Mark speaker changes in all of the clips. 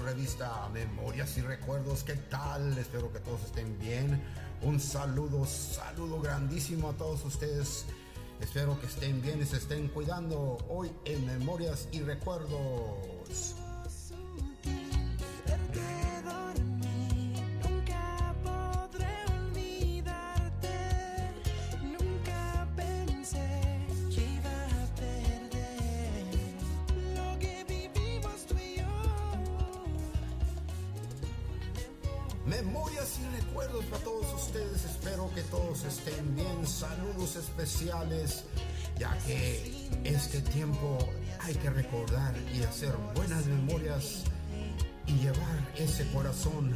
Speaker 1: revista Memorias y Recuerdos. ¿Qué tal? Espero que todos estén bien. Un saludo, saludo grandísimo a todos ustedes. Espero que estén bien y se estén cuidando hoy en Memorias y Recuerdos. Hay que recordar y hacer buenas memorias y llevar ese corazón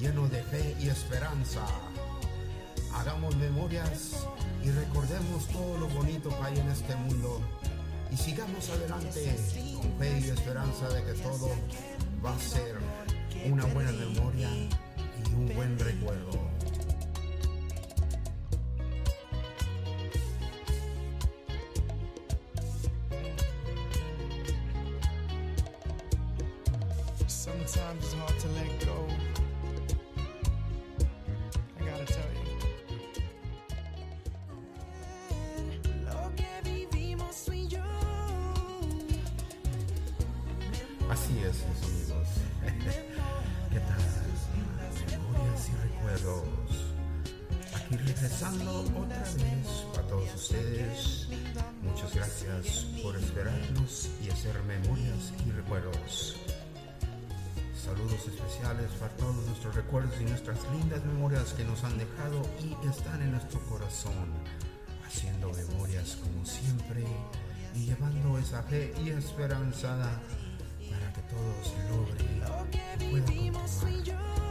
Speaker 1: lleno de fe y esperanza. Hagamos memorias y recordemos todo lo bonito que hay en este mundo y sigamos adelante con fe y esperanza de que todo va a ser una buena memoria y un buen recuerdo. Aquí regresando otra vez para todos ustedes. Muchas gracias por esperarnos y hacer memorias y recuerdos. Saludos especiales para todos nuestros recuerdos y nuestras lindas memorias que nos han dejado y están en nuestro corazón, haciendo memorias como siempre y llevando esa fe y esperanza para que todos logren y puedan
Speaker 2: y
Speaker 1: continuar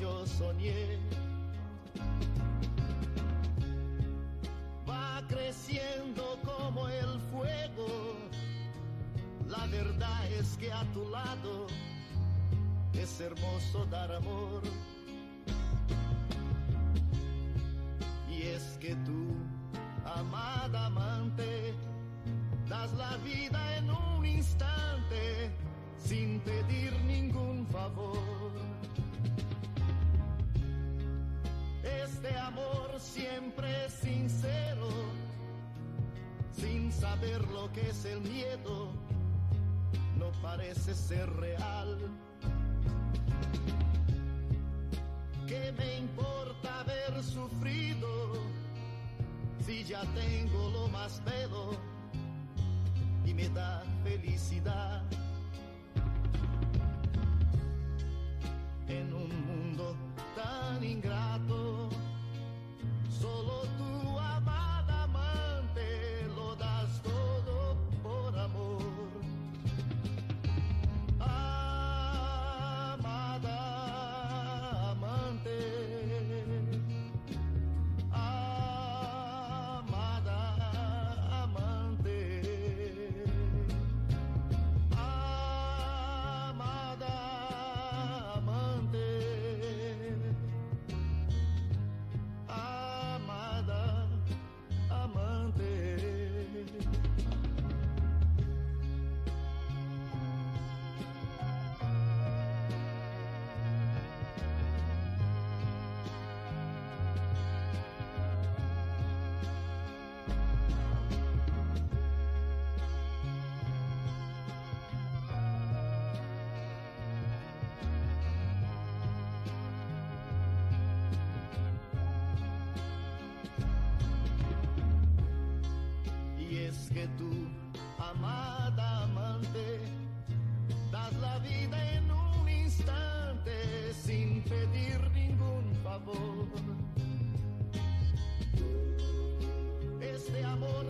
Speaker 2: yo
Speaker 3: soñé. Va creciendo como el fuego, la verdad es que a tu lado es hermoso dar amor. Y es que tú, de amor siempre sincero, sin saber lo que es el miedo, no parece ser real. ¿Qué me importa haber sufrido si ya tengo lo más pedo y me da felicidad?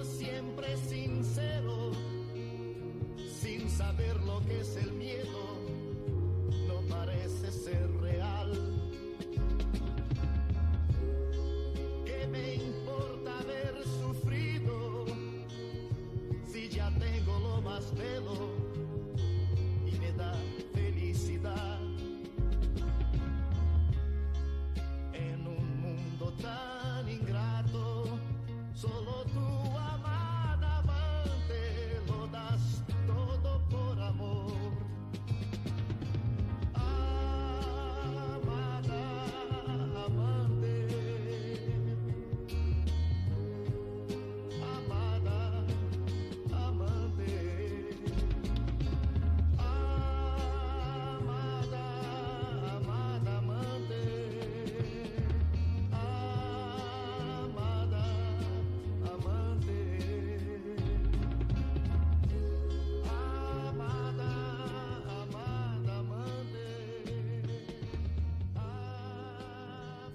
Speaker 3: Siempre sincero, sin saber lo que es el miedo,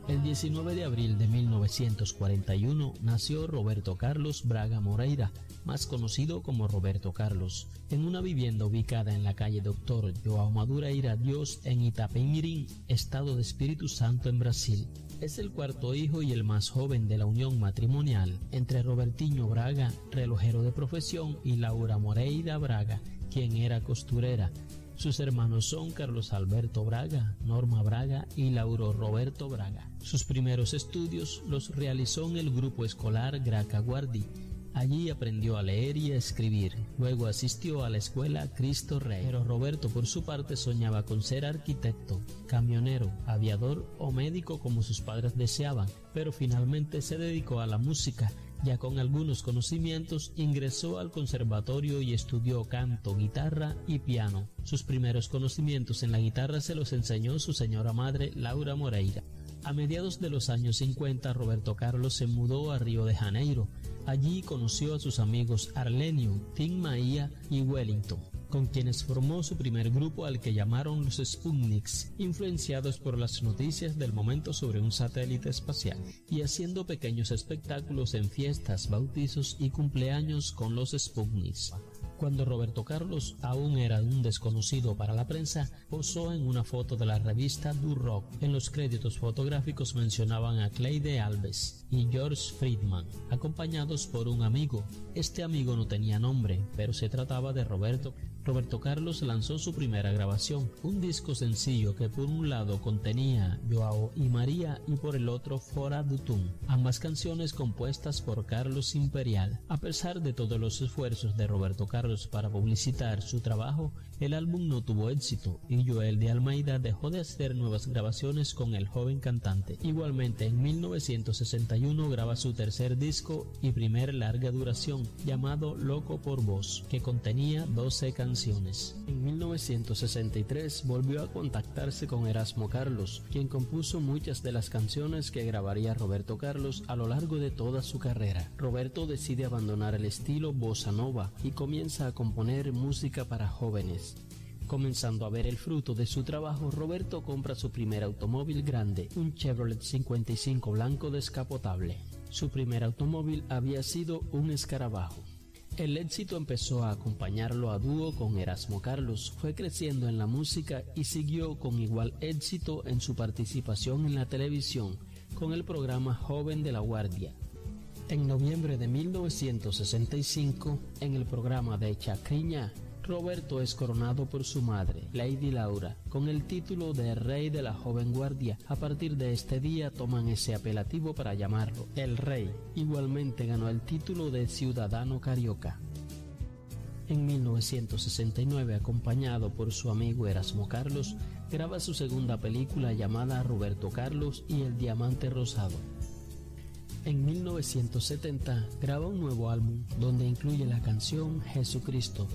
Speaker 4: El 19 de abril de 1941 nació Roberto Carlos Braga Moreira, más conocido como Roberto Carlos, en una vivienda ubicada en la calle Doctor Joao Madureira Dios en Itapemirim, estado de Espíritu Santo en Brasil. Es el cuarto hijo y el más joven de la unión matrimonial entre Robertinho Braga, relojero de profesión, y Laura Moreira Braga, quien era costurera. Sus hermanos son Carlos Alberto Braga, Norma Braga y Lauro Roberto Braga. Sus primeros estudios los realizó en el grupo escolar Graca Guardi. Allí aprendió a leer y a escribir. Luego asistió a la escuela Cristo Rey. Pero Roberto por su parte soñaba con ser arquitecto, camionero, aviador o médico como sus padres deseaban, pero finalmente se dedicó a la música ya con algunos conocimientos ingresó al conservatorio y estudió canto, guitarra y piano. Sus primeros conocimientos en la guitarra se los enseñó su señora madre Laura Moreira. A mediados de los años 50 Roberto Carlos se mudó a Río de Janeiro. Allí conoció a sus amigos Arlenio, Tim Maia y Wellington con quienes formó su primer grupo al que llamaron los Sputniks, influenciados por las noticias del momento sobre un satélite espacial, y haciendo pequeños espectáculos en fiestas, bautizos y cumpleaños con los Sputniks. Cuando Roberto Carlos aún era un desconocido para la prensa, posó en una foto de la revista Du Rock. En los créditos fotográficos mencionaban a Cleide Alves y George Friedman, acompañados por un amigo. Este amigo no tenía nombre, pero se trataba de Roberto. Roberto Carlos lanzó su primera grabación, un disco sencillo que por un lado contenía Joao y María y por el otro Fora Dutum, ambas canciones compuestas por Carlos Imperial. A pesar de todos los esfuerzos de Roberto Carlos para publicitar su trabajo, el álbum no tuvo éxito y Joel de Almeida dejó de hacer nuevas grabaciones con el joven cantante. Igualmente en 1961 graba su tercer disco y primer larga duración llamado Loco por Vos, que contenía 12 canciones canciones. En 1963 volvió a contactarse con Erasmo Carlos, quien compuso muchas de las canciones que grabaría Roberto Carlos a lo largo de toda su carrera. Roberto decide abandonar el estilo bossa nova y comienza a componer música para jóvenes. Comenzando a ver el fruto de su trabajo, Roberto compra su primer automóvil grande, un Chevrolet 55 blanco descapotable. Su primer automóvil había sido un escarabajo. El éxito empezó a acompañarlo a dúo con Erasmo Carlos, fue creciendo en la música y siguió con igual éxito en su participación en la televisión con el programa Joven de la Guardia. En noviembre de 1965, en el programa de Chacriña, Roberto es coronado por su madre, Lady Laura, con el título de Rey de la Joven Guardia. A partir de este día toman ese apelativo para llamarlo el Rey. Igualmente ganó el título de Ciudadano Carioca. En 1969, acompañado por su amigo Erasmo Carlos, graba su segunda película llamada Roberto Carlos y el Diamante Rosado. En 1970 graba un nuevo álbum donde incluye la canción Jesucristo,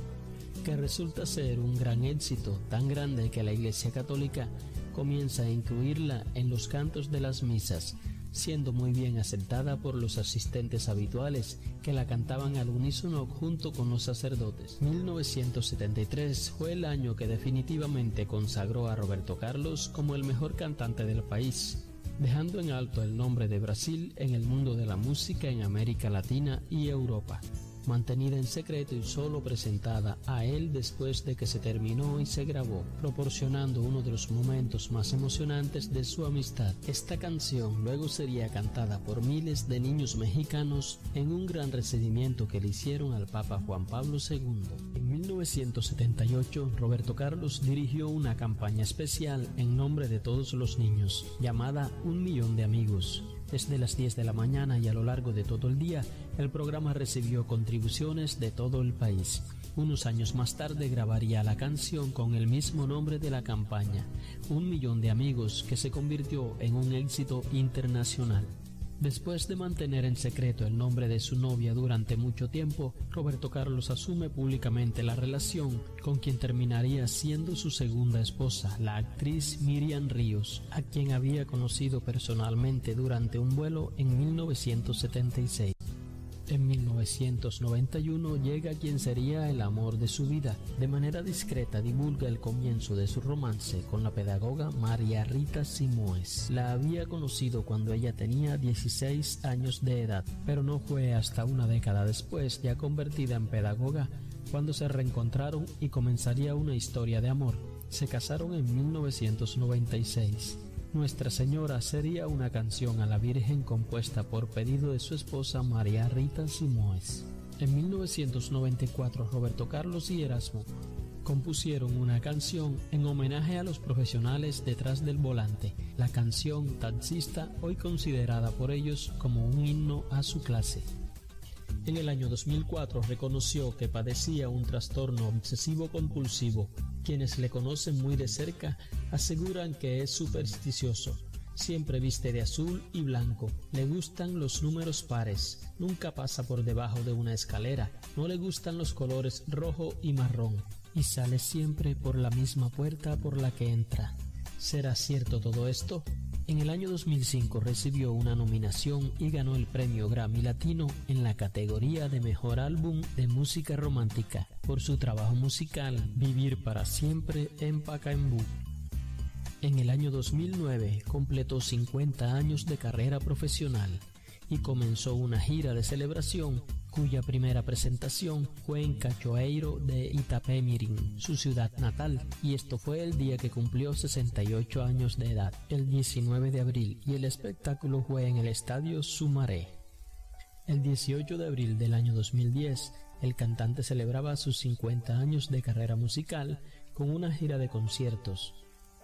Speaker 4: que resulta ser un gran éxito, tan grande que la Iglesia Católica comienza a incluirla en los cantos de las misas, siendo muy bien aceptada por los asistentes habituales que la cantaban al unísono junto con los sacerdotes. 1973 fue el año que definitivamente consagró a Roberto Carlos como el mejor cantante del país, dejando en alto el nombre de Brasil en el mundo de la música en América Latina y Europa mantenida en secreto y solo presentada a él después de que se terminó y se grabó, proporcionando uno de los momentos más emocionantes de su amistad. Esta canción luego sería cantada por miles de niños mexicanos en un gran recibimiento que le hicieron al Papa Juan Pablo II. En 1978, Roberto Carlos dirigió una campaña especial en nombre de todos los niños, llamada Un Millón de Amigos, desde las 10 de la mañana y a lo largo de todo el día, el programa recibió contribuciones de todo el país. Unos años más tarde grabaría la canción con el mismo nombre de la campaña, Un millón de amigos, que se convirtió en un éxito internacional. Después de mantener en secreto el nombre de su novia durante mucho tiempo, Roberto Carlos asume públicamente la relación con quien terminaría siendo su segunda esposa, la actriz Miriam Ríos, a quien había conocido personalmente durante un vuelo en 1976. En 1991 llega quien sería el amor de su vida. De manera discreta divulga el comienzo de su romance con la pedagoga María Rita Simoes. La había conocido cuando ella tenía 16 años de edad, pero no fue hasta una década después, ya convertida en pedagoga, cuando se reencontraron y comenzaría una historia de amor. Se casaron en 1996. Nuestra Señora sería una canción a la Virgen compuesta por pedido de su esposa María Rita Simoes. En 1994 Roberto Carlos y Erasmo compusieron una canción en homenaje a los profesionales detrás del volante, la canción Taxista, hoy considerada por ellos como un himno a su clase. En el año 2004 reconoció que padecía un trastorno obsesivo compulsivo. Quienes le conocen muy de cerca aseguran que es supersticioso. Siempre viste de azul y blanco. Le gustan los números pares. Nunca pasa por debajo de una escalera. No le gustan los colores rojo y marrón. Y sale siempre por la misma puerta por la que entra. ¿Será cierto todo esto? En el año 2005 recibió una nominación y ganó el premio Grammy Latino en la categoría de Mejor Álbum de Música Romántica por su trabajo musical Vivir para Siempre en Pacaembu. En el año 2009 completó 50 años de carrera profesional y comenzó una gira de celebración cuya primera presentación fue en Cachoeiro de Itapemirim, su ciudad natal, y esto fue el día que cumplió 68 años de edad, el 19 de abril, y el espectáculo fue en el estadio Sumaré. El 18 de abril del año 2010, el cantante celebraba sus 50 años de carrera musical con una gira de conciertos.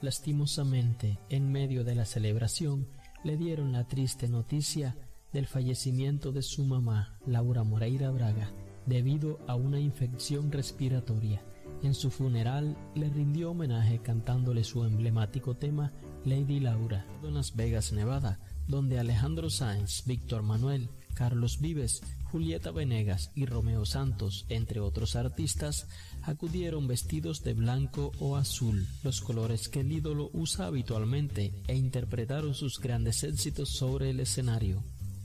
Speaker 4: Lastimosamente, en medio de la celebración, le dieron la triste noticia del fallecimiento de su mamá, Laura Moreira Braga, debido a una infección respiratoria. En su funeral le rindió homenaje cantándole su emblemático tema Lady Laura. En Las Vegas, Nevada, donde Alejandro Sáenz, Víctor Manuel, Carlos Vives, Julieta Venegas y Romeo Santos, entre otros artistas, acudieron vestidos de blanco o azul, los colores que el ídolo usa habitualmente, e interpretaron sus grandes éxitos sobre el escenario.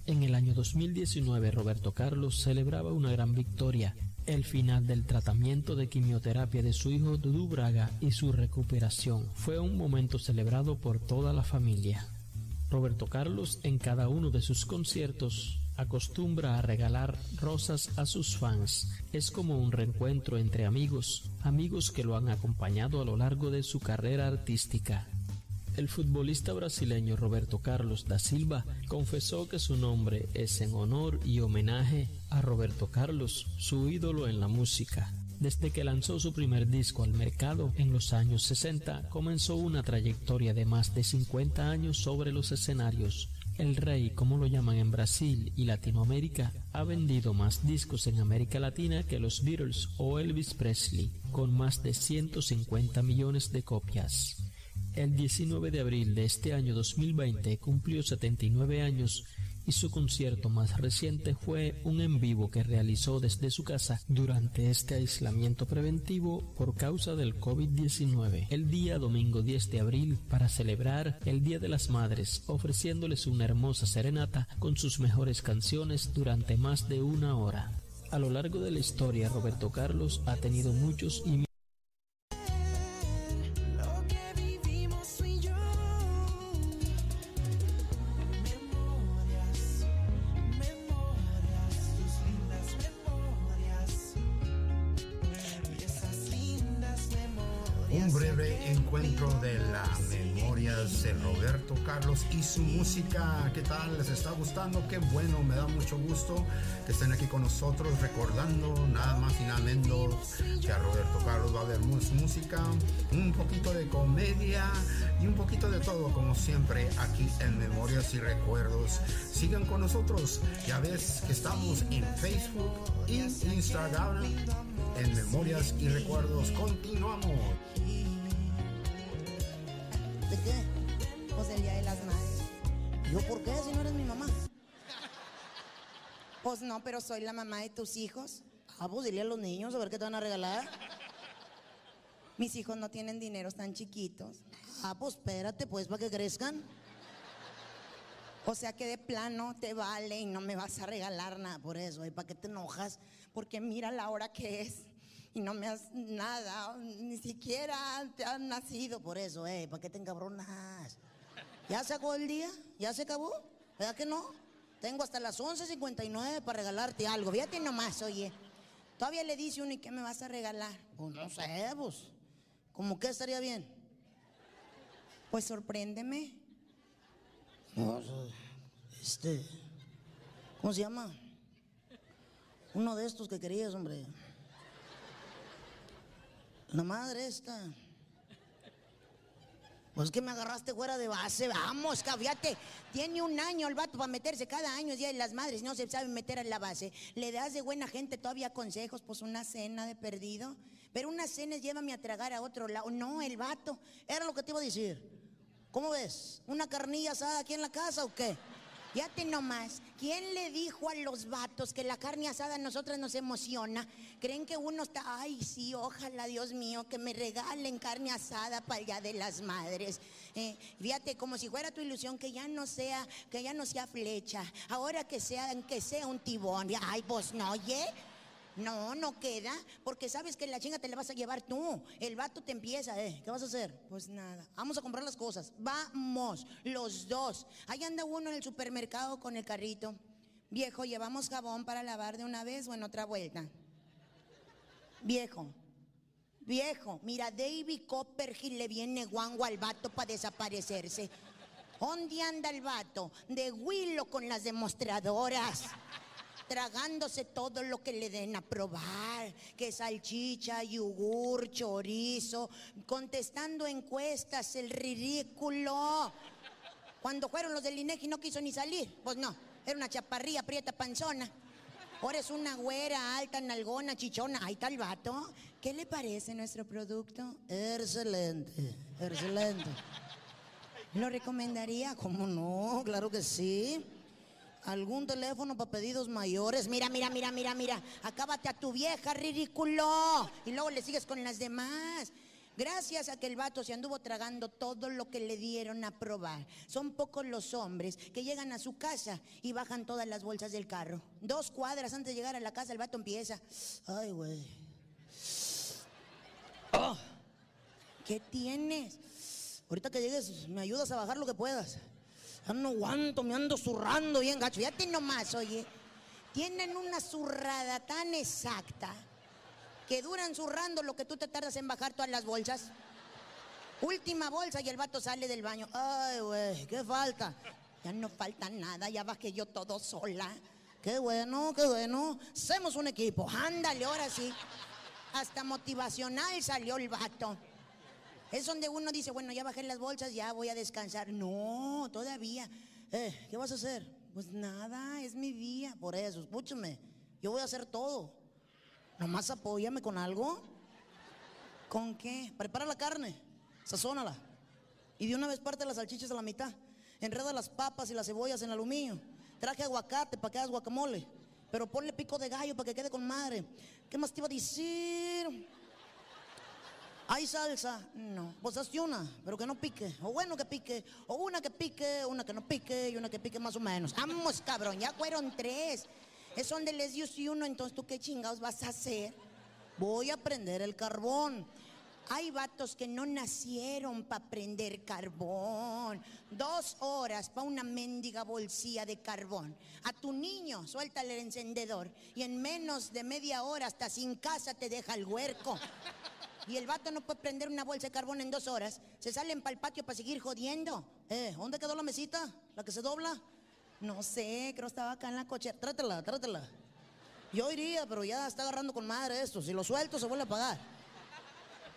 Speaker 4: En el año 2019 Roberto Carlos celebraba una gran victoria, el final del tratamiento de quimioterapia de su hijo Dudu Braga y su recuperación. Fue un momento celebrado por toda la familia. Roberto Carlos en cada uno de sus conciertos acostumbra a regalar rosas a sus fans. Es como un reencuentro entre amigos, amigos que lo han acompañado a lo largo de su carrera artística. El futbolista brasileño Roberto Carlos da Silva confesó que su nombre es en honor y homenaje a Roberto Carlos, su ídolo en la música. Desde que lanzó su primer disco al mercado en los años 60, comenzó una trayectoria de más de 50 años sobre los escenarios. El rey, como lo llaman en Brasil y Latinoamérica, ha vendido más discos en América Latina que los Beatles o Elvis Presley, con más de 150 millones de copias. El 19 de abril de este año 2020 cumplió 79 años y su concierto más reciente fue un en vivo que realizó desde su casa durante este aislamiento preventivo por causa del COVID-19 el día domingo 10 de abril para celebrar el Día de las Madres ofreciéndoles una hermosa serenata con sus mejores canciones durante más de una hora. A lo largo de la historia Roberto Carlos ha tenido muchos y
Speaker 1: de las memorias de Roberto Carlos y su música. ¿Qué tal? ¿Les está gustando? Qué bueno, me da mucho gusto que estén aquí con nosotros recordando nada más y nada menos que a Roberto Carlos va a haber música, un poquito de comedia y un poquito de todo como siempre aquí en Memorias y Recuerdos. Sigan con nosotros, ya ves que estamos en Facebook y Instagram en Memorias y Recuerdos. Continuamos.
Speaker 5: ¿De qué? Pues el Día de las Madres. ¿Yo por qué si no eres mi mamá? Pues no, pero soy la mamá de tus hijos. Ah, pues dile a los niños a ver qué te van a regalar. Mis hijos no tienen dinero, están chiquitos. Ah, pues espérate, pues, para que crezcan. O sea que de plano te vale y no me vas a regalar nada por eso. ¿Y para qué te enojas? Porque mira la hora que es y no me has nada, ni siquiera te has nacido por eso, ¿eh? ¿Para qué te encabronas? ¿Ya se acabó el día? ¿Ya se acabó? ¿Verdad que no? Tengo hasta las 11.59 para regalarte algo. Fíjate nomás, oye. Todavía le dice uno, ¿y qué me vas a regalar? Pues no sé, pues. ¿Cómo que estaría bien? Pues sorpréndeme. No, este. ¿Cómo se llama? Uno de estos que querías, hombre. La madre esta. Pues que me agarraste fuera de base, vamos, fíjate. Tiene un año el vato para meterse cada año, día de las madres, no se sabe meter en la base. Le das de buena gente todavía consejos, pues una cena de perdido. Pero una cena es llévame a tragar a otro lado. No, el vato. Era lo que te iba a decir. ¿Cómo ves? ¿Una carnilla asada aquí en la casa o qué? Fíjate nomás, ¿quién le dijo a los vatos que la carne asada a nosotras nos emociona? ¿Creen que uno está, ay sí, ojalá Dios mío, que me regalen carne asada para Día de las Madres? Eh, fíjate, como si fuera tu ilusión que ya no sea, que ya no sea flecha, ahora que sea, que sea un tibón. Ay, pues no, oye. No, no queda, porque sabes que la chinga te la vas a llevar tú. El vato te empieza, ¿eh? ¿Qué vas a hacer? Pues nada, vamos a comprar las cosas. Vamos, los dos. Ahí anda uno en el supermercado con el carrito. Viejo, ¿llevamos jabón para lavar de una vez o en otra vuelta? Viejo, viejo, mira, David Copperfield le viene guango al vato para desaparecerse. ¿Dónde anda el vato? De Willow con las demostradoras tragándose todo lo que le den a probar, que salchicha, yogur, chorizo, contestando encuestas, el ridículo. Cuando fueron los del INEGI no quiso ni salir, pues no, era una chaparrilla, prieta, panzona. Ahora es una güera, alta, nalgona, chichona. Ahí está el vato. ¿Qué le parece nuestro producto? Excelente, excelente. ¿Lo recomendaría? ¿Cómo no? Claro que sí. ¿Algún teléfono para pedidos mayores? Mira, mira, mira, mira, mira. Acábate a tu vieja, ridículo. Y luego le sigues con las demás. Gracias a que el vato se anduvo tragando todo lo que le dieron a probar. Son pocos los hombres que llegan a su casa y bajan todas las bolsas del carro. Dos cuadras antes de llegar a la casa, el vato empieza. Ay, güey. Oh, ¿Qué tienes? Ahorita que llegues, me ayudas a bajar lo que puedas. Ya no aguanto, me ando zurrando bien gacho. Ya te nomás, oye. Tienen una zurrada tan exacta que duran zurrando lo que tú te tardas en bajar todas las bolsas. Última bolsa y el vato sale del baño. Ay, güey, ¿qué falta? Ya no falta nada, ya bajé yo todo sola. Qué bueno, qué bueno. Hacemos un equipo. Ándale, ahora sí. Hasta motivacional salió el vato. Es donde uno dice, bueno, ya bajé las bolsas, ya voy a descansar. No, todavía. Eh, ¿Qué vas a hacer? Pues nada, es mi día. Por eso, escúchame. Yo voy a hacer todo. Nomás apóyame con algo. ¿Con qué? Prepara la carne, sazónala. Y de una vez parte las salchichas a la mitad. Enreda las papas y las cebollas en aluminio. Traje aguacate para que hagas guacamole. Pero ponle pico de gallo para que quede con madre. ¿Qué más te iba a decir? ¿Hay salsa? No. Pues hazte una, pero que no pique. O bueno que pique. O una que pique, una que no pique y una que pique más o menos. Vamos, cabrón, ya fueron tres. Es donde les dio si uno, entonces tú qué chingados vas a hacer. Voy a prender el carbón. Hay vatos que no nacieron para prender carbón. Dos horas para una mendiga bolsilla de carbón. A tu niño, suéltale el encendedor. Y en menos de media hora, hasta sin casa, te deja el huerco. Y el vato no puede prender una bolsa de carbón en dos horas. Se salen para el patio para seguir jodiendo. Eh, ¿dónde quedó la mesita? ¿La que se dobla? No sé, creo estaba acá en la cochera. Trátela, trátela. Yo iría, pero ya está agarrando con madre esto. Si lo suelto, se vuelve a pagar.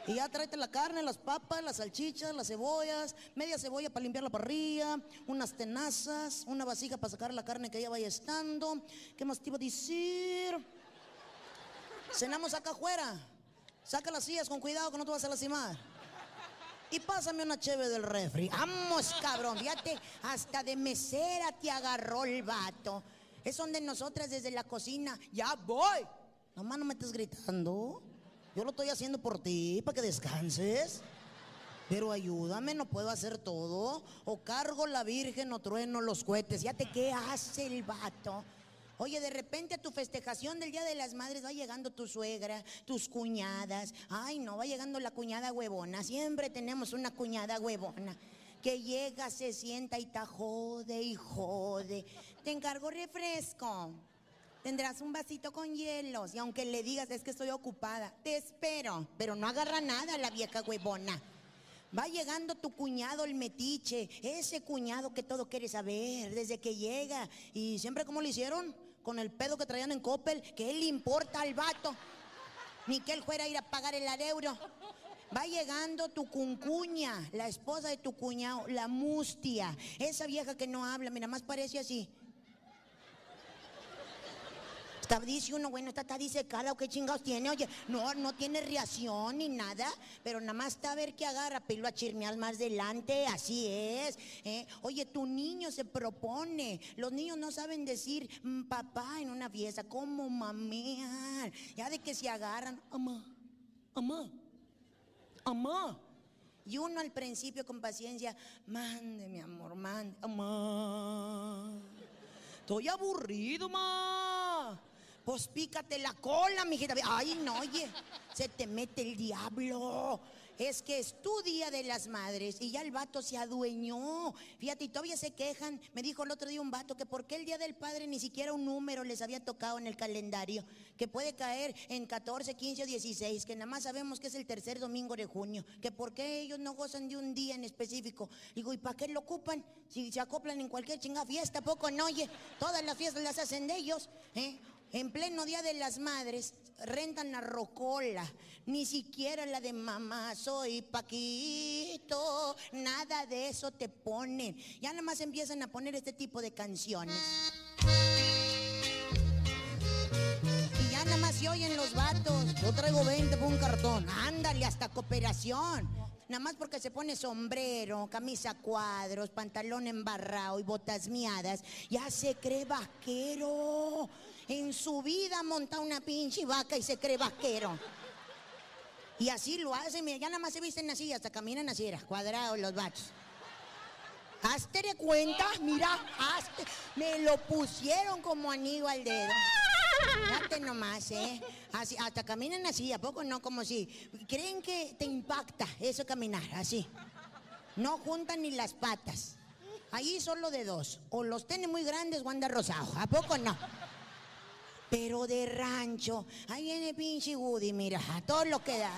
Speaker 5: Y ya tráete la carne, las papas, las salchichas, las cebollas, media cebolla para limpiar la parrilla, unas tenazas, una vasija para sacar la carne que ya vaya estando. ¿Qué más te iba a decir? Cenamos acá afuera. Saca las sillas con cuidado que no te vas a lastimar. Y pásame una cheve del refri. Vamos, cabrón. Fíjate, hasta de mesera te agarró el vato. Es donde nosotras desde la cocina, ya voy. Nomás no me estés gritando. Yo lo estoy haciendo por ti, para que descanses. Pero ayúdame, no puedo hacer todo. O cargo la virgen o trueno los cohetes. Fíjate qué hace el vato. Oye, de repente a tu festejación del Día de las Madres va llegando tu suegra, tus cuñadas. Ay, no, va llegando la cuñada huevona. Siempre tenemos una cuñada huevona. Que llega, se sienta y te jode y jode. Te encargo refresco. Tendrás un vasito con hielos. Y aunque le digas es que estoy ocupada, te espero. Pero no agarra nada la vieja huevona. Va llegando tu cuñado el metiche, ese cuñado que todo quiere saber desde que llega. Y siempre como le hicieron, con el pedo que traían en Coppel, que él le importa al vato. Ni que él fuera a ir a pagar el adeuro. Va llegando tu cuncuña, la esposa de tu cuñado, la mustia. Esa vieja que no habla, mira, más parece así. Está, dice uno, bueno, esta está disecada o qué chingados tiene. Oye, no, no tiene reacción ni nada, pero nada más está a ver qué agarra, pelo a chismear más delante, así es. ¿eh? Oye, tu niño se propone. Los niños no saben decir mm, papá en una fiesta, ¿cómo mamean? Ya de que se agarran, amá, amá, amá. Y uno al principio con paciencia, mande, mi amor, mande, amá. Estoy aburrido, ma. Pues pícate la cola, mijita. Ay, no, oye, se te mete el diablo. Es que es tu día de las madres y ya el vato se adueñó. Fíjate, y todavía se quejan. Me dijo el otro día un vato que por qué el día del padre ni siquiera un número les había tocado en el calendario. Que puede caer en 14, 15 o 16. Que nada más sabemos que es el tercer domingo de junio. Que por qué ellos no gozan de un día en específico. Digo, ¿y para qué lo ocupan? Si se acoplan en cualquier chingada fiesta, poco no oye. Todas las fiestas las hacen de ellos. ¿eh? En pleno Día de las Madres rentan la rocola, ni siquiera la de mamá, soy Paquito, nada de eso te ponen. Ya nada más empiezan a poner este tipo de canciones. Y ya nada más se oyen los vatos. Yo traigo 20 por un cartón. Ándale, hasta cooperación. Nada más porque se pone sombrero, camisa cuadros, pantalón embarrado y botas miadas, ya se cree vaquero. En su vida monta una pinche vaca y se cree vaquero. Y así lo hacen, mira, ya nada más se visten así, hasta caminan así, era, cuadrados los vatos. Hazte de cuenta, mira, hazte. Me lo pusieron como anillo al dedo. Fíjate nomás, ¿eh? Así, hasta caminan así, ¿a poco no? Como si. Creen que te impacta eso caminar, así. No juntan ni las patas. Ahí solo de dos. O los tiene muy grandes o anda rosado. ¿A poco no? Pero de rancho. Ahí viene pinche Woody, mira, a todo lo que da.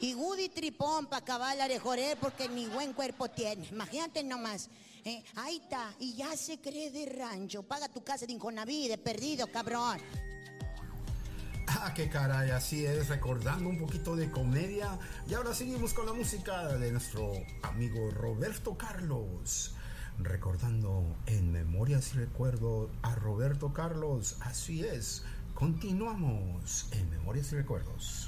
Speaker 5: Y Woody tripón para acabar la de porque ni buen cuerpo tiene. Imagínate nomás. Eh, ahí está. Y ya se cree de rancho. Paga tu casa de Inconaví, de perdido, cabrón.
Speaker 1: Ah, qué caray, así es, recordando un poquito de comedia. Y ahora seguimos con la música de nuestro amigo Roberto Carlos. Recordando en Memorias y Recuerdos a Roberto Carlos. Así es, continuamos en Memorias y Recuerdos.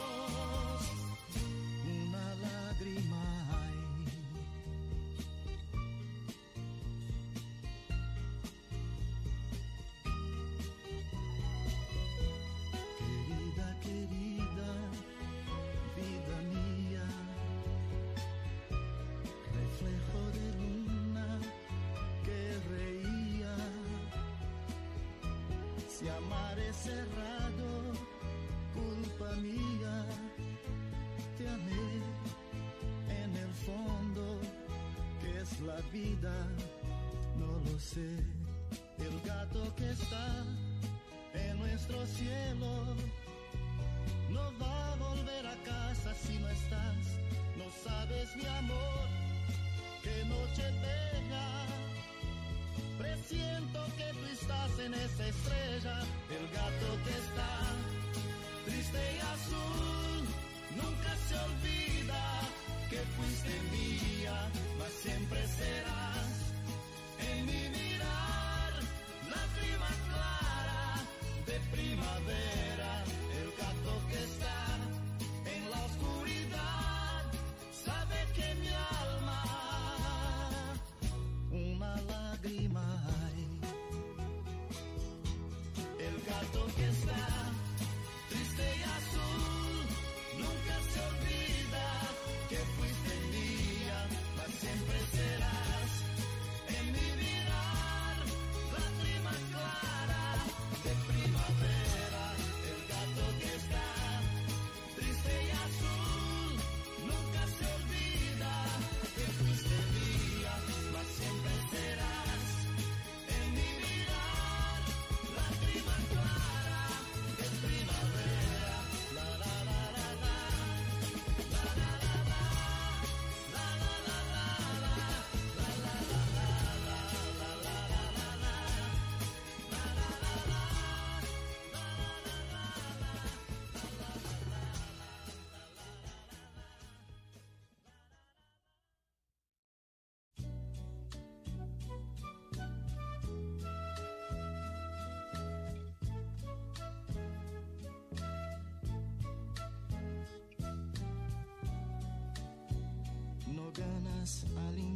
Speaker 3: Si amar es cerrado, culpa mía, te amé en el fondo, que es la vida, no lo sé. El gato que está en nuestro cielo no va a volver a casa si no estás. No sabes, mi amor, qué noche bella. Presiento que tú estás en esa estrella, el gato que está triste y azul. Nunca se olvida que fuiste mía, mas siempre serás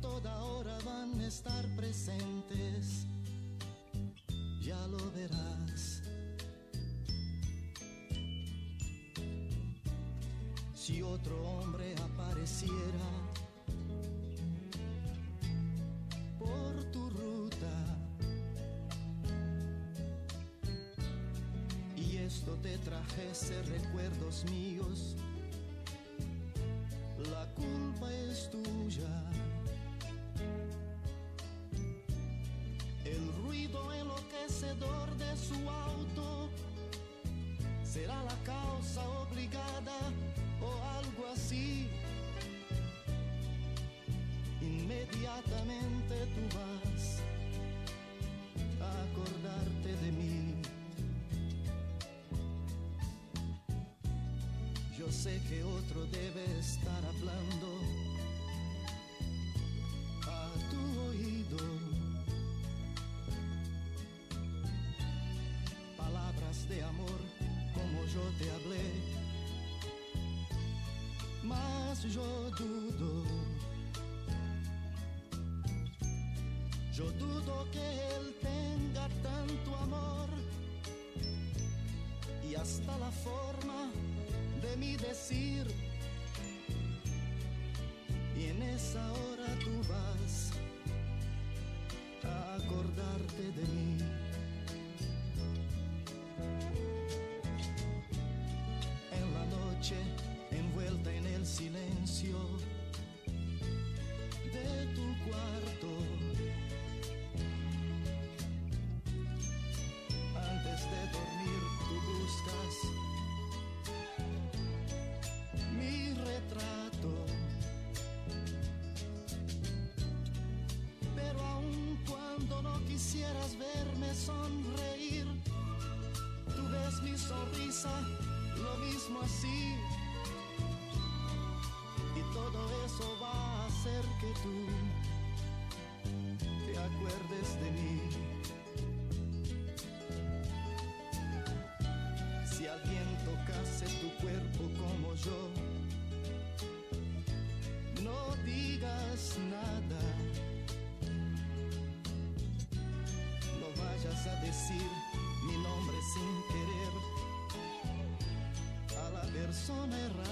Speaker 3: Toda hora van a estar presentes, ya lo verás. Si otro hombre apareciera por tu ruta, y esto te trajese recuerdos míos, sé que otro debe estar hablando a tu oído. Palabras de amor como yo te hablé. Mas yo dudo. Yo dudo que él tenga tanto amor y hasta la forma de mi decir. Y en esa hora tú vas a acordarte de mí. Tú te acuerdes de mí. Si alguien tocase tu cuerpo como yo, no digas nada. No vayas a decir mi nombre sin querer a la persona errada.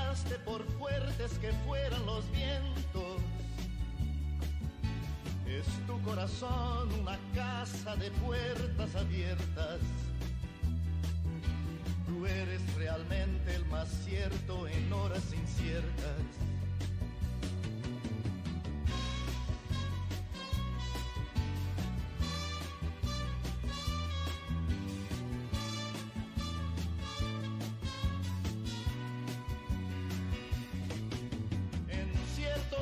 Speaker 3: fuertes que fueran los vientos. Es tu corazón una casa de puertas abiertas. Tú eres realmente el más cierto en horas inciertas.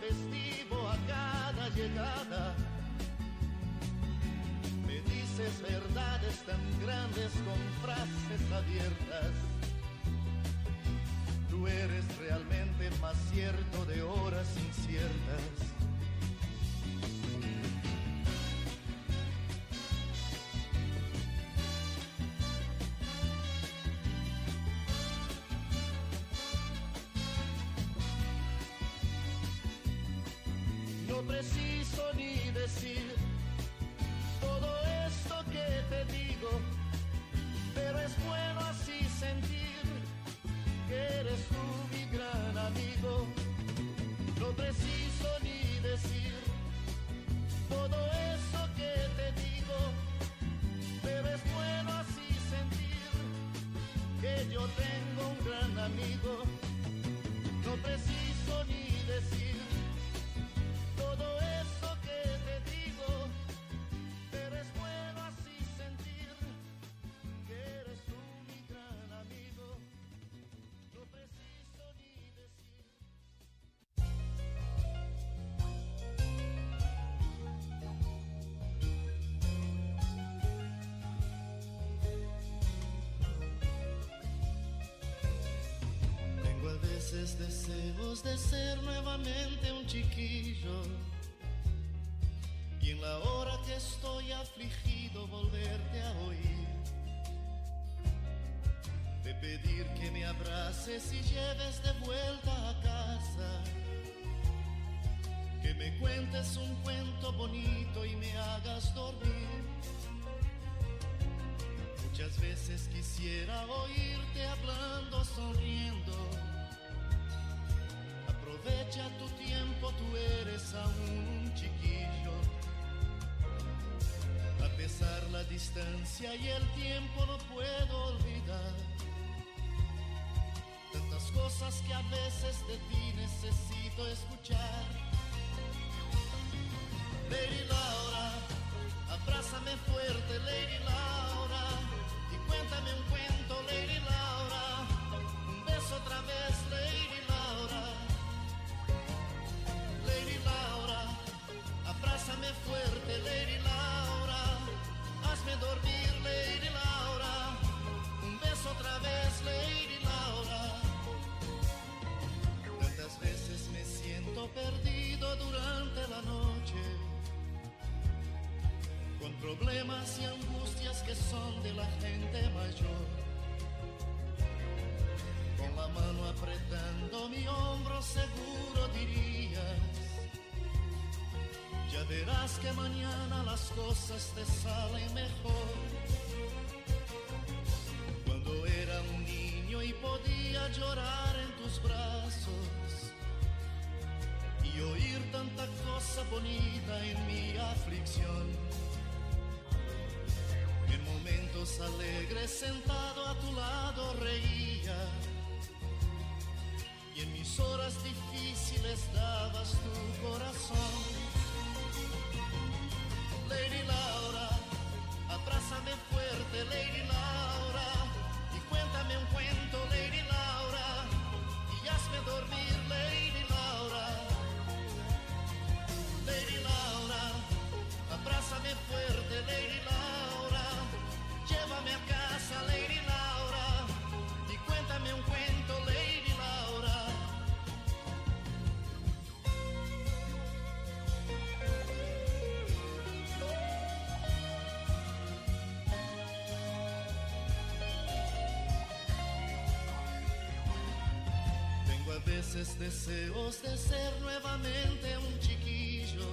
Speaker 3: festivo a cada llegada. Me dices verdades tan grandes con frases abiertas. Tú eres realmente más cierto de Decir deseos de ser nuevamente un chiquillo y en la hora que estoy afligido volverte a oír. De pedir que me abraces y lleves de vuelta a casa. Que me cuentes un cuento bonito y me hagas dormir. Muchas veces quisiera oírte hablando, sonriendo. Aprovecha tu tiempo, tú eres aún un chiquillo. A pesar la distancia y el tiempo no puedo olvidar. Tantas cosas que a veces de ti necesito escuchar. Lady Laura, abrázame fuerte, Lady Laura, y cuéntame un cuento, Lady Laura, un beso otra vez, Lady Lady Laura, hazme dormir, Lady Laura, un beso otra vez, Lady Laura. Tantas veces me siento perdido durante la noche, con problemas y angustias que son de la gente mayor. Con la mano apretando mi hombro seguro dirías, ya verás que mañana las cosas te salen mejor. Cuando era un niño y podía llorar en tus brazos y oír tanta cosa bonita en mi aflicción. En momentos alegres sentado a tu lado reía mis horas difíciles dabas tu corazón. Lady Laura, deseos de ser nuevamente un chiquillo,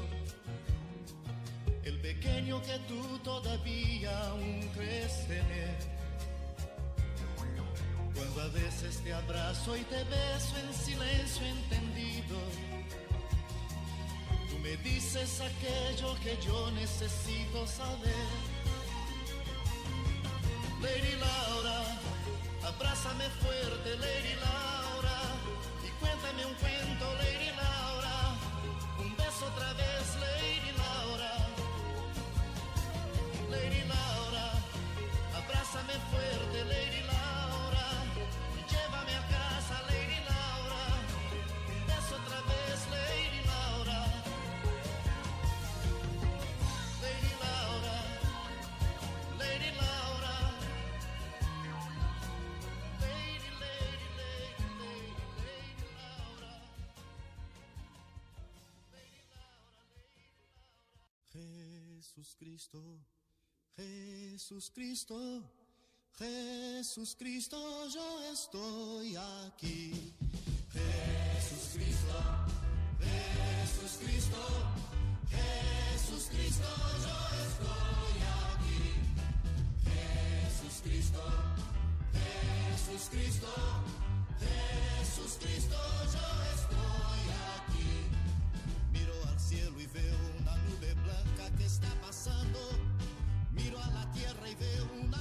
Speaker 3: el pequeño que tú todavía aún crees tener. Cuando a veces te abrazo y te beso en silencio entendido, tú me dices aquello que yo necesito saber. Lady Laura, abrázame fuerte, Lady Laura, Cristo, Jesús Cristo, Jesús Cristo, yo estoy aquí. Jesús Cristo, Jesús Cristo, Jesús Cristo, yo estoy aquí. Jesús Cristo, Jesús Cristo, Jesús Cristo, yo estoy aquí. Cielo y veo una nube blanca que está pasando. Miro a la tierra y veo una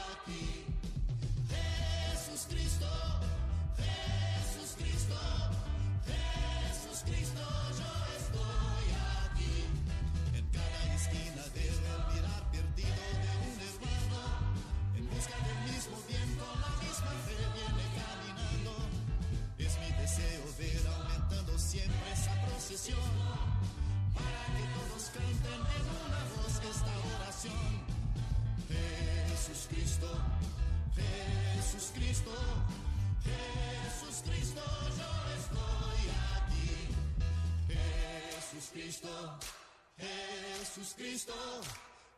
Speaker 3: Para que todos canten en una voz esta oración. Jesús Cristo, Jesús Cristo, Jesús Cristo, yo estoy aquí. Jesús Cristo, Jesús Cristo,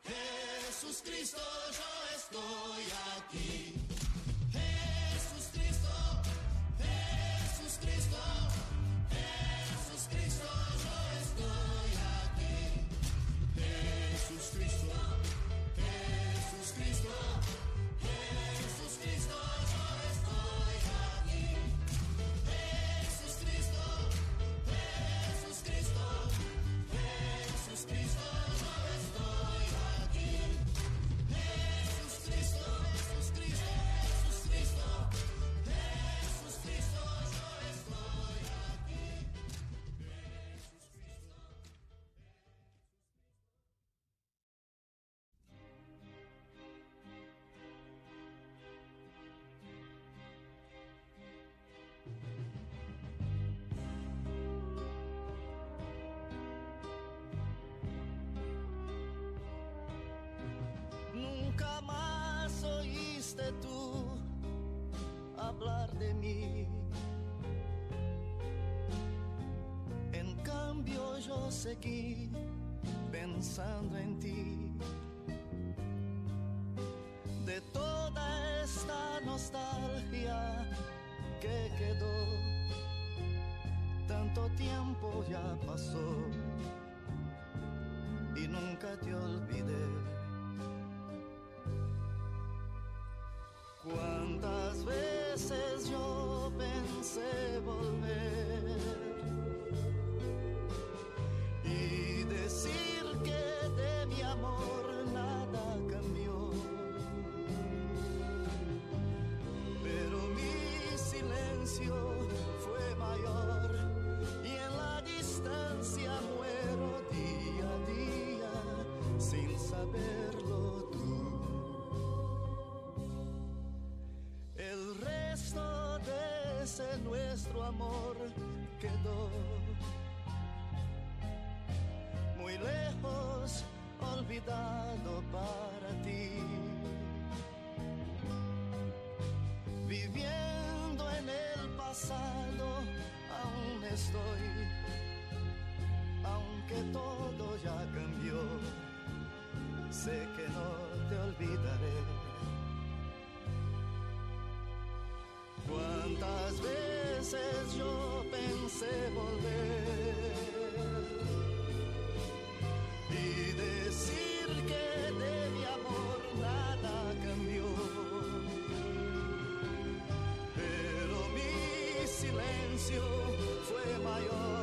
Speaker 3: Jesús Cristo, yo estoy aquí. Jesús Cristo, Jesús Cristo, Cristo, yo estoy aquí. Jesús Cristo, seguí pensando en ti. De toda esta nostalgia que quedó, tanto tiempo ya pasó y nunca te olvidé. Cuántas veces amor quedó muy lejos, olvidado para ti. Viviendo en el pasado, yo pensé volver y decir que de mi amor nada cambió. Pero mi silencio fue mayor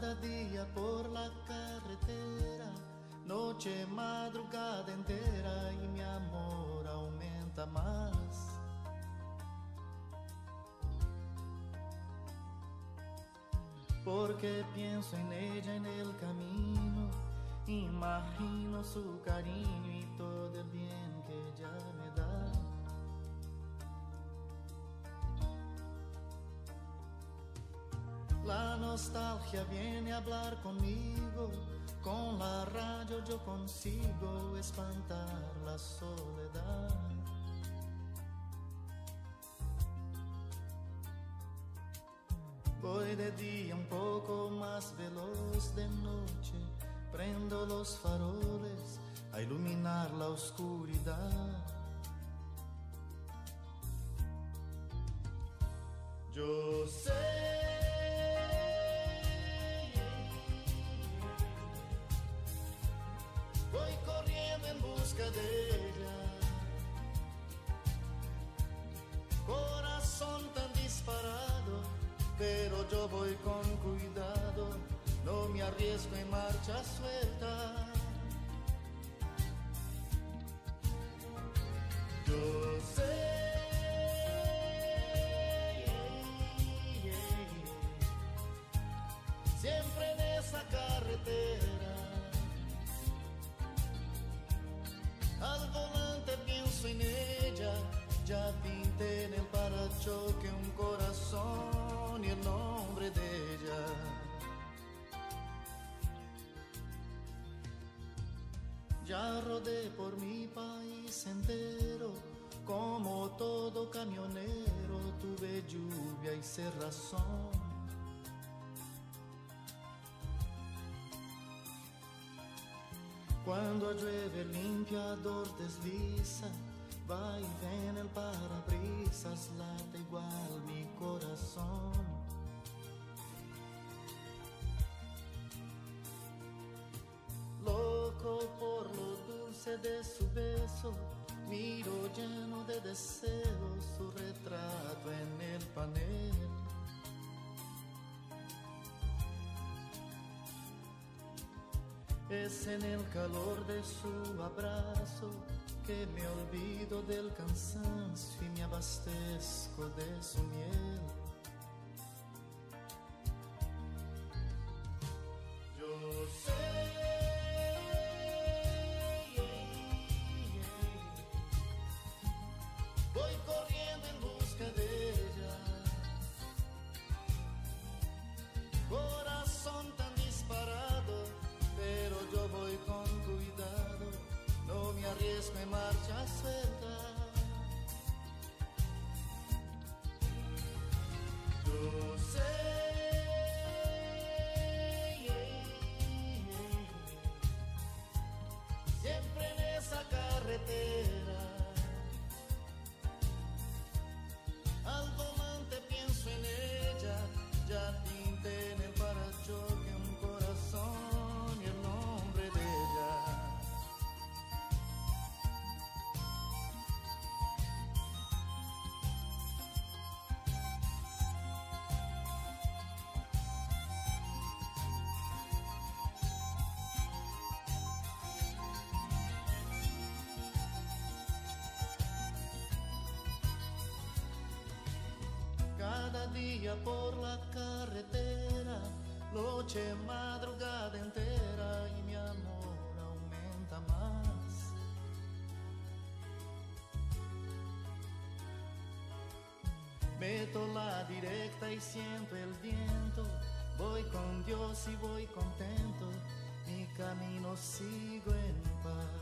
Speaker 3: Cada día por la carretera, noche, madrugada entera y mi amor aumenta más. Porque pienso en ella en el camino, imagino su cariño magia viene a hablar conmigo, con la radio yo consigo espantar la soledad. Voy de día un poco más veloz de noche, prendo los faroles a iluminar la oscuridad. Corazón tan disparado, pero yo voy con cuidado. No me arriesgo en marcha suelta. Al volante pienso en ella, ya pinté en el parachoque un corazón y el nombre de ella. Ya rodé por mi país entero, como todo camionero, tuve lluvia y cerrazón. Cuando llueve el limpiador desliza, va y ven el parabrisas, late igual mi corazón. Loco por lo dulce de su beso, miro lleno de deseos su retrato en el panel. Es en el calor de su abrazo que me olvido del cansancio y me abastezco de su miel. Por la carretera, noche, madrugada entera y mi amor aumenta más. Meto la directa y siento el viento, voy con Dios y voy contento, mi camino sigo en paz.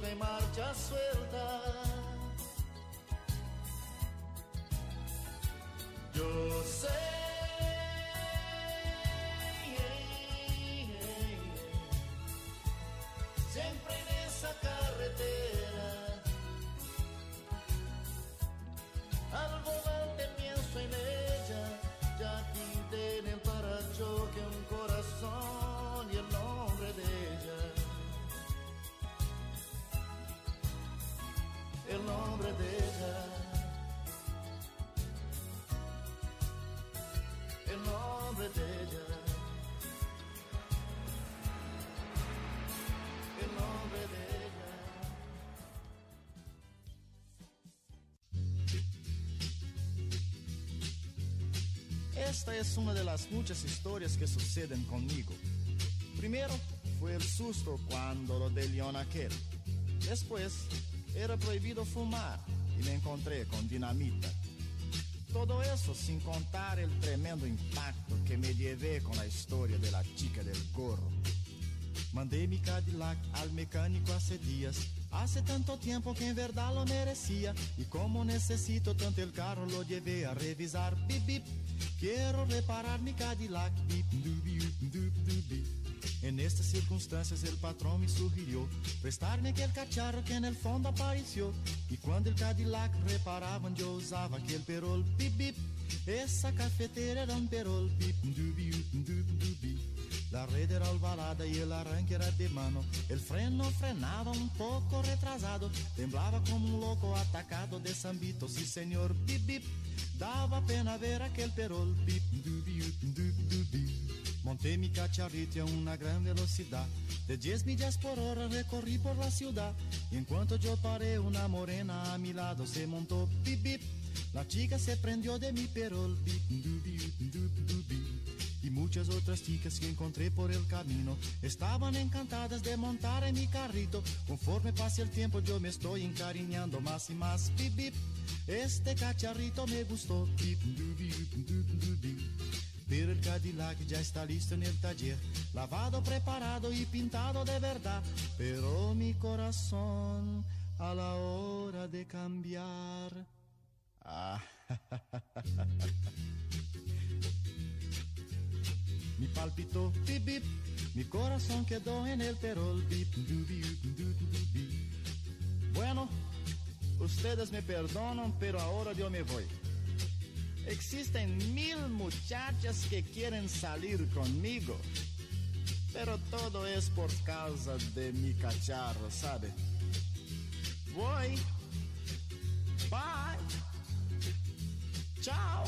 Speaker 3: Me marcha suelta. El nombre de ella. El nombre de ella. El nombre de ella. Esta es una de las muchas historias que suceden conmigo. Primero fue el susto cuando lo de León aquel. Después era prohibido fumar y me encontré con dinamita. Todo eso sin contar el tremendo impacto que me llevé con la historia de la chica del gorro. Mandé mi Cadillac al mecánico hace días. Hace tanto tiempo que en verdad lo merecía. Y como necesito tanto el carro, lo llevé a revisar. Bip, bip. Quiero reparar mi Cadillac. Bip. En estas circunstancias el patrón me sugirió prestarme aquel cacharro que en el fondo apareció. Y cuando el Cadillac reparaban yo usaba aquel perol. Bip, bip. Esa cafetera era un perol. Bip, dubi, dubi, dubi. La red era ovalada y el arranque era de mano. El freno frenaba un poco retrasado. Temblaba como un loco atacado de zambito. Sí, señor, bip, bip. Daba pena ver aquel perol. Bip, dubi, dubi, dubi. Monté mi cacharrito a una gran velocidad. De 10 millas por hora recorrí por la ciudad. Y en cuanto yo paré, una morena a mi lado se montó. Bip, bip. La chica se prendió de mi perol. Bip, y muchas otras chicas que encontré por el camino estaban encantadas de montar en mi carrito. Conforme pase el tiempo yo me estoy encariñando más y más. Bip, bip. Este cacharrito me gustó. Pero el Cadillac ya está listo en el taller, lavado, preparado y pintado de verdad. Pero mi corazón a la hora de cambiar. Ah. Mi palpitó, bip, mi corazón quedó en el perol, bip. Bueno, ustedes me perdonan, pero ahora yo me voy. Existen mil muchachas que quieren salir conmigo, pero todo es por causa de mi cacharro, ¿sabe? Voy. Bye. Chao.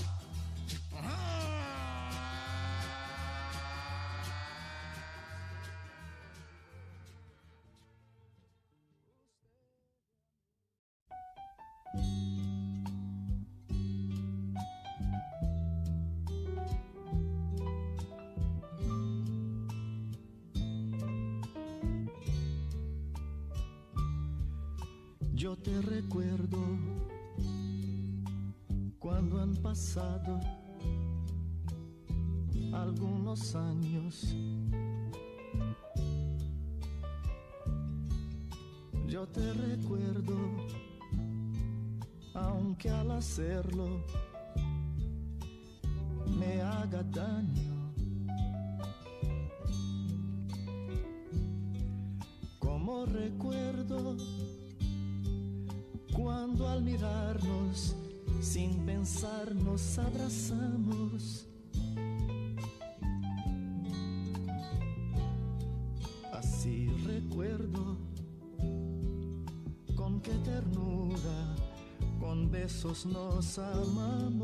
Speaker 3: Besos nos amamos.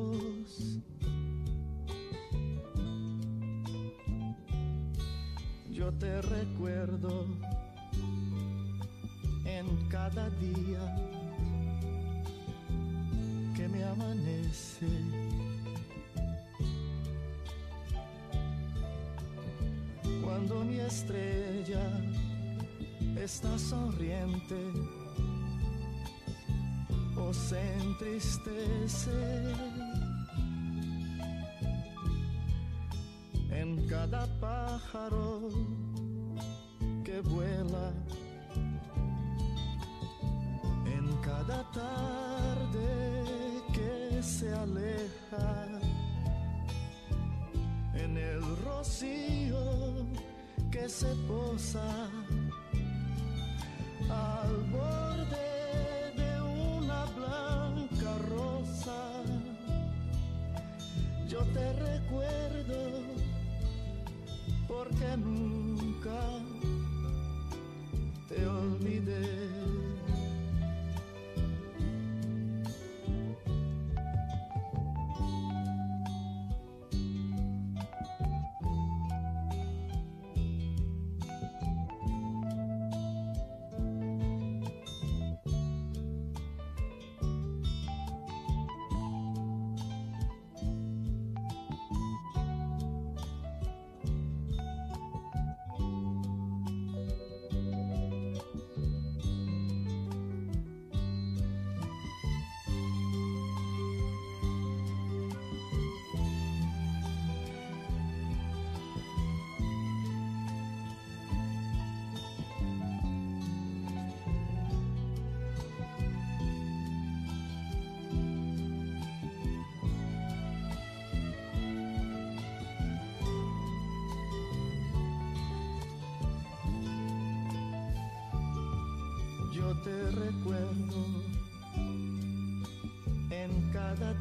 Speaker 3: En el rocío que se posa al borde de una blanca rosa. Yo te recuerdo porque nunca te olvidé.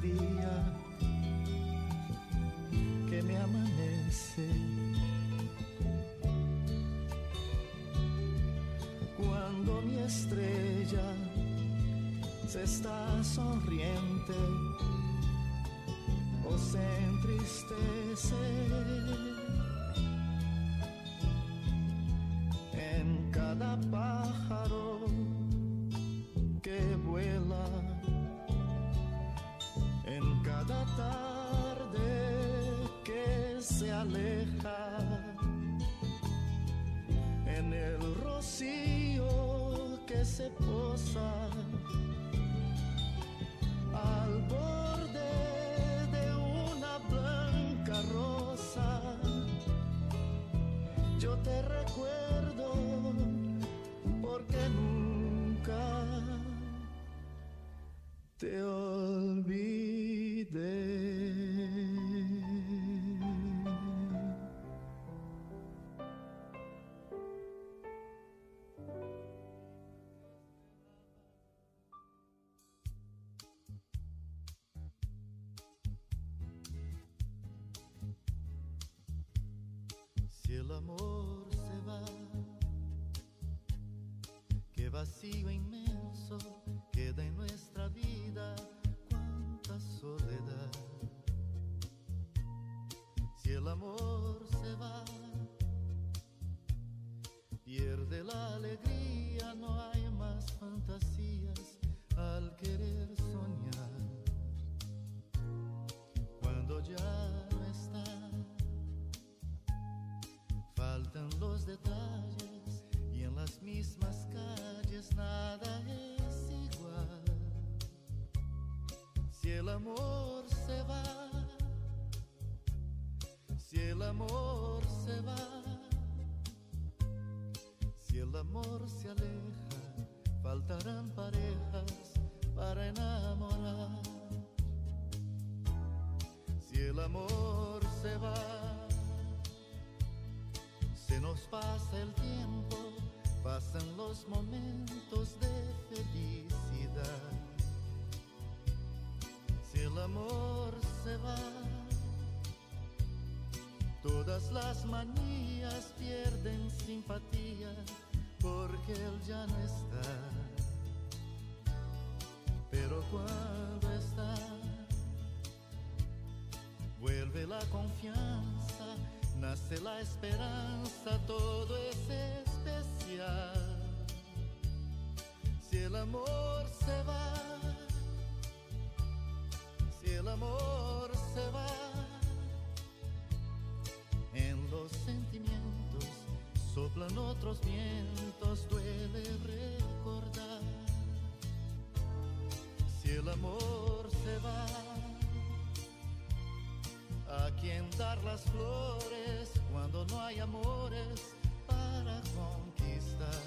Speaker 3: Día que me amanece. Cuando mi estrella se está sonriente o se entristece. Yo te recuerdo amor se va, si el amor se va, si el amor se aleja, faltarán parejas para enamorar. Si el amor se va, se nos pasa el tiempo, pasan los momentos de felicidad. Amor se va, todas las manías pierden simpatía porque él ya no está. Pero cuando está, vuelve la confianza, nace la esperanza, todo es especial. Si el amor se va, otros vientos, duele recordar. Si el amor se va, a quien dar las flores cuando no hay amores para conquistar.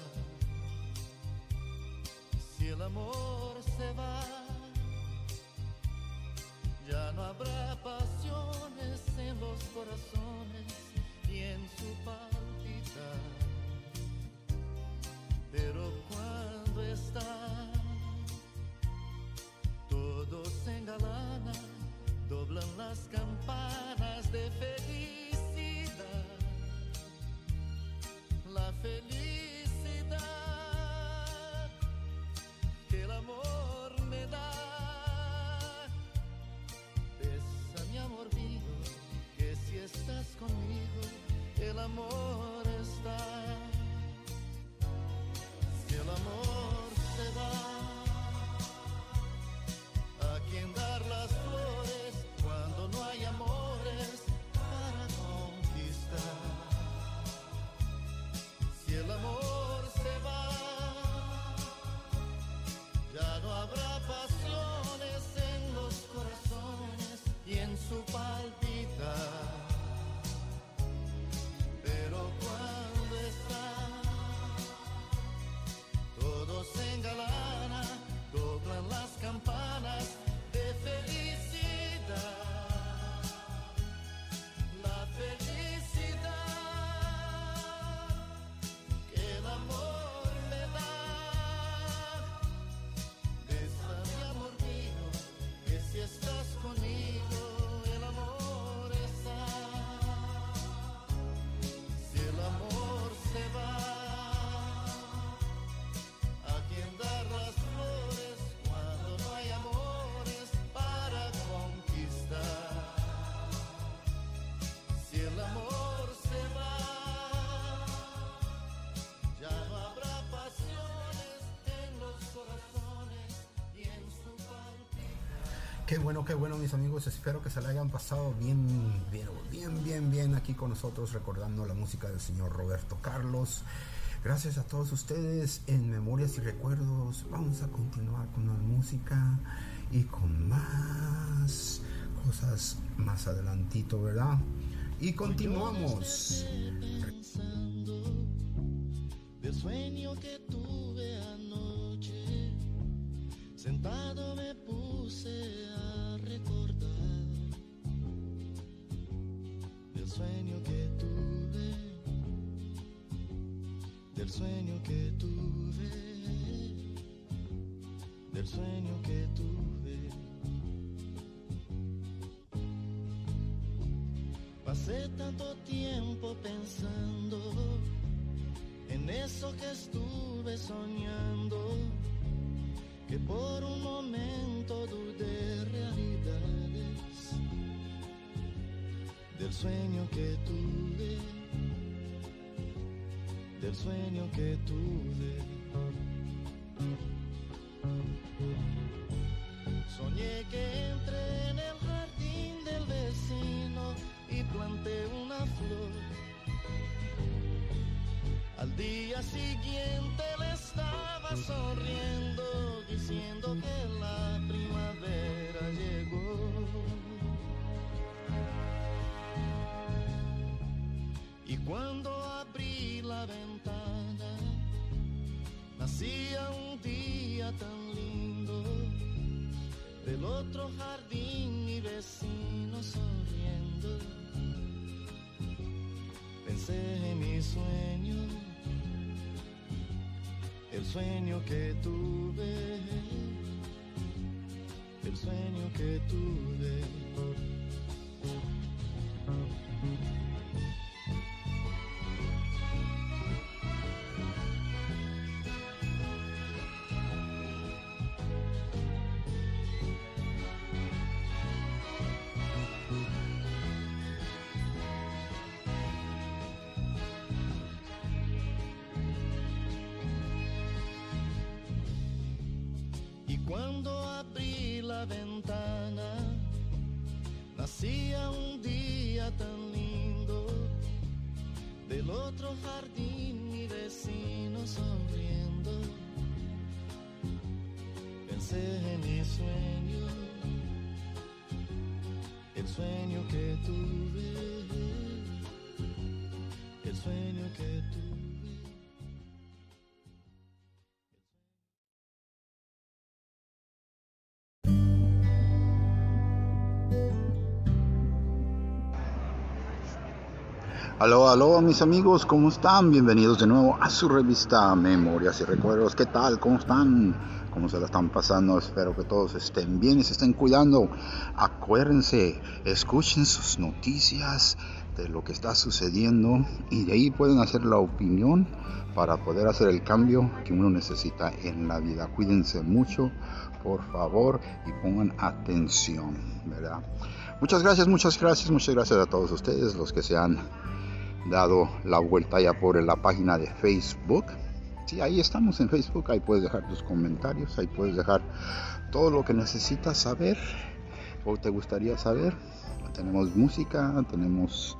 Speaker 3: Si el amor se va, ya no habrá pasiones en los corazones y en su palpitar.
Speaker 6: Qué bueno, qué bueno mis amigos, espero que se la hayan pasado bien, bien, bien, bien, bien aquí con nosotros recordando la música del señor Roberto Carlos. Gracias a todos ustedes en Memorias y Recuerdos. Vamos a continuar con la música y con más cosas más adelantito, ¿verdad? Y continuamos.
Speaker 3: sueño que tuve anoche. Sentado me puse sueño que tuve, del sueño que tuve, del sueño que tuve. Pasé tanto tiempo pensando en eso que estuve soñando, que por un momento dudé realidades del sueño que tuve, del sueño que tuve. Soñé que entré en el jardín del vecino y planté una flor. Al día siguiente cuando abrí la ventana, nacía un día tan lindo. Del otro jardín mi vecino sonriendo. Pensé en mi sueño, el sueño que tuve, el sueño que tuve. Sueño que tuve, el sueño que tuve.
Speaker 6: Aló, aló mis amigos, ¿cómo están? Bienvenidos de nuevo a su revista Memorias y Recuerdos. ¿Qué tal? ¿Cómo están? ¿Cómo se la están pasando? Espero que todos estén bien y se estén cuidando. Acuérdense, escuchen sus noticias de lo que está sucediendo y de ahí pueden hacer la opinión para poder hacer el cambio que uno necesita en la vida. Cuídense mucho, por favor, y pongan atención, ¿verdad? Muchas gracias, muchas gracias, muchas gracias a todos ustedes, los que se han dado la vuelta ya por la página de Facebook. Sí, ahí estamos en Facebook, ahí puedes dejar tus comentarios, ahí puedes dejar todo lo que necesitas saber o te gustaría saber. Tenemos música, tenemos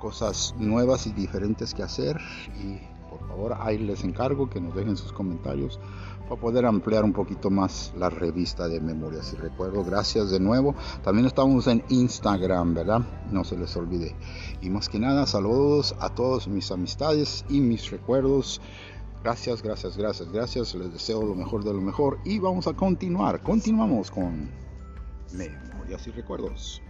Speaker 6: cosas nuevas y diferentes que hacer y por favor ahí les encargo que nos dejen sus comentarios para poder ampliar un poquito más la revista de Memorias y Recuerdos. Gracias de nuevo. También estamos en Instagram, ¿verdad? No se les olvide. Y más que nada, saludos a todos mis amistades y mis recuerdos. Gracias, gracias, gracias, gracias. Les deseo lo mejor de lo mejor. Y vamos a continuar. Continuamos con Memorias y Recuerdos.